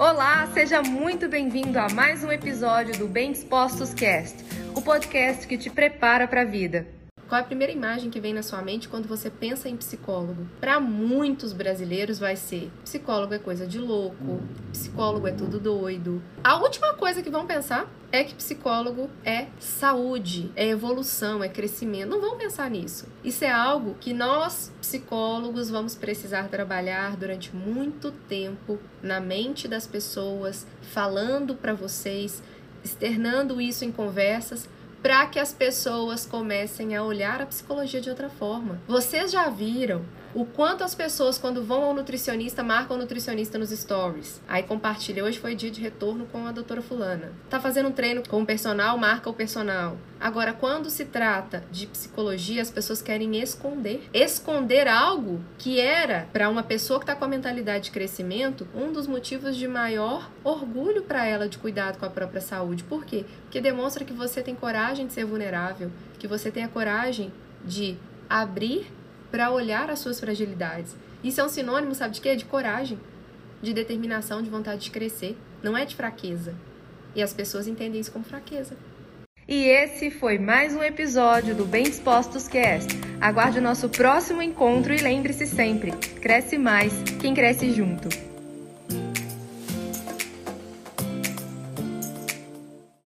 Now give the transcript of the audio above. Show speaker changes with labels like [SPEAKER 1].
[SPEAKER 1] Olá, seja muito bem-vindo a mais um episódio do Bem Dispostos Cast, o podcast que te prepara para a vida. Qual é a primeira imagem que vem na sua mente quando você pensa em psicólogo? Para muitos brasileiros vai ser psicólogo é coisa de louco, psicólogo é tudo doido. A última coisa que vão pensar é que psicólogo é saúde, é evolução, é crescimento. Não vão pensar nisso. Isso é algo que nós, psicólogos, vamos precisar trabalhar durante muito tempo na mente das pessoas, falando para vocês, externando isso em conversas para que as pessoas comecem a olhar a psicologia de outra forma. Vocês já viram o quanto as pessoas, quando vão ao nutricionista, marcam o nutricionista nos stories. Aí compartilha, hoje foi dia de retorno com a doutora fulana. Tá fazendo um treino com o personal, marca o personal. Agora, quando se trata de psicologia, as pessoas querem esconder. Esconder algo que era, para uma pessoa que está com a mentalidade de crescimento, um dos motivos de maior orgulho para ela de cuidado com a própria saúde. Por quê? Porque demonstra que você tem coragem de ser vulnerável, que você tem a coragem de abrir para olhar as suas fragilidades. Isso é um sinônimo, sabe de quê? De coragem, de determinação, de vontade de crescer. Não é de fraqueza. E as pessoas entendem isso como fraqueza. E esse foi mais um episódio do Bem Dispostos Cast. Aguarde o nosso próximo encontro e lembre-se sempre: cresce mais quem cresce junto.